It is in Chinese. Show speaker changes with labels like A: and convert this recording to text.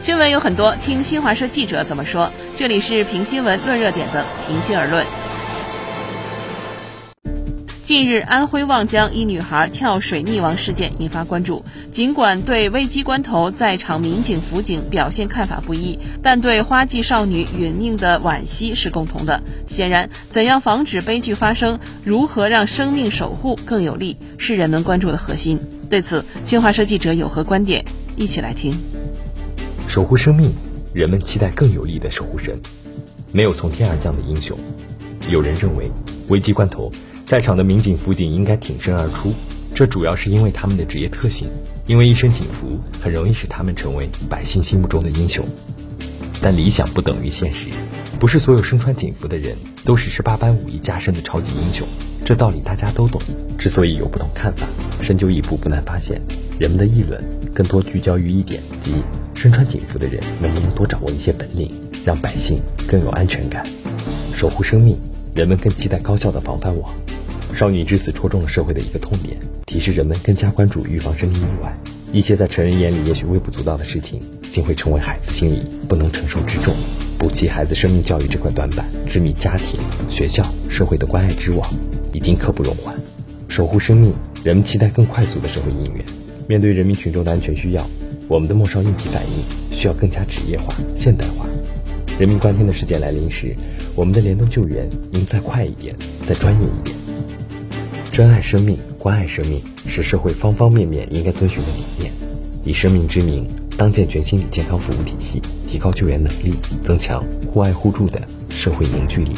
A: 新闻有很多，听新华社记者怎么说。这里是评新闻、论热点的“平心而论”。近日，安徽望江一女孩跳水溺亡事件引发关注。尽管对危机关头在场民警辅警表现看法不一，但对花季少女殒命的惋惜是共同的。显然，怎样防止悲剧发生，如何让生命守护更有利，是人们关注的核心。对此，新华社记者有何观点？一起来听。
B: 守护生命，人们期待更有力的守护神，没有从天而降的英雄。有人认为，危机关头。在场的民警、辅警应该挺身而出，这主要是因为他们的职业特性，因为一身警服很容易使他们成为百姓心目中的英雄。但理想不等于现实，不是所有身穿警服的人都是十八般武艺加身的超级英雄，这道理大家都懂。之所以有不同看法，深究一步不难发现，人们的议论更多聚焦于一点，即身穿警服的人能不能多掌握一些本领，让百姓更有安全感。守护生命，人们更期待高效的防范网。少女之死戳中了社会的一个痛点，提示人们更加关注预防生命意外。一些在成人眼里也许微不足道的事情，竟会成为孩子心里不能承受之重。补齐孩子生命教育这块短板，织密家庭、学校、社会的关爱之网，已经刻不容缓。守护生命，人们期待更快速的社会应援。面对人民群众的安全需要，我们的末梢应急反应需要更加职业化、现代化。人命关天的事件来临时，我们的联动救援应再快一点，再专业一点。珍爱生命，关爱生命，是社会方方面面应该遵循的理念。以生命之名，当建全心理健康服务体系，提高救援能力，增强互爱互助的社会凝聚力。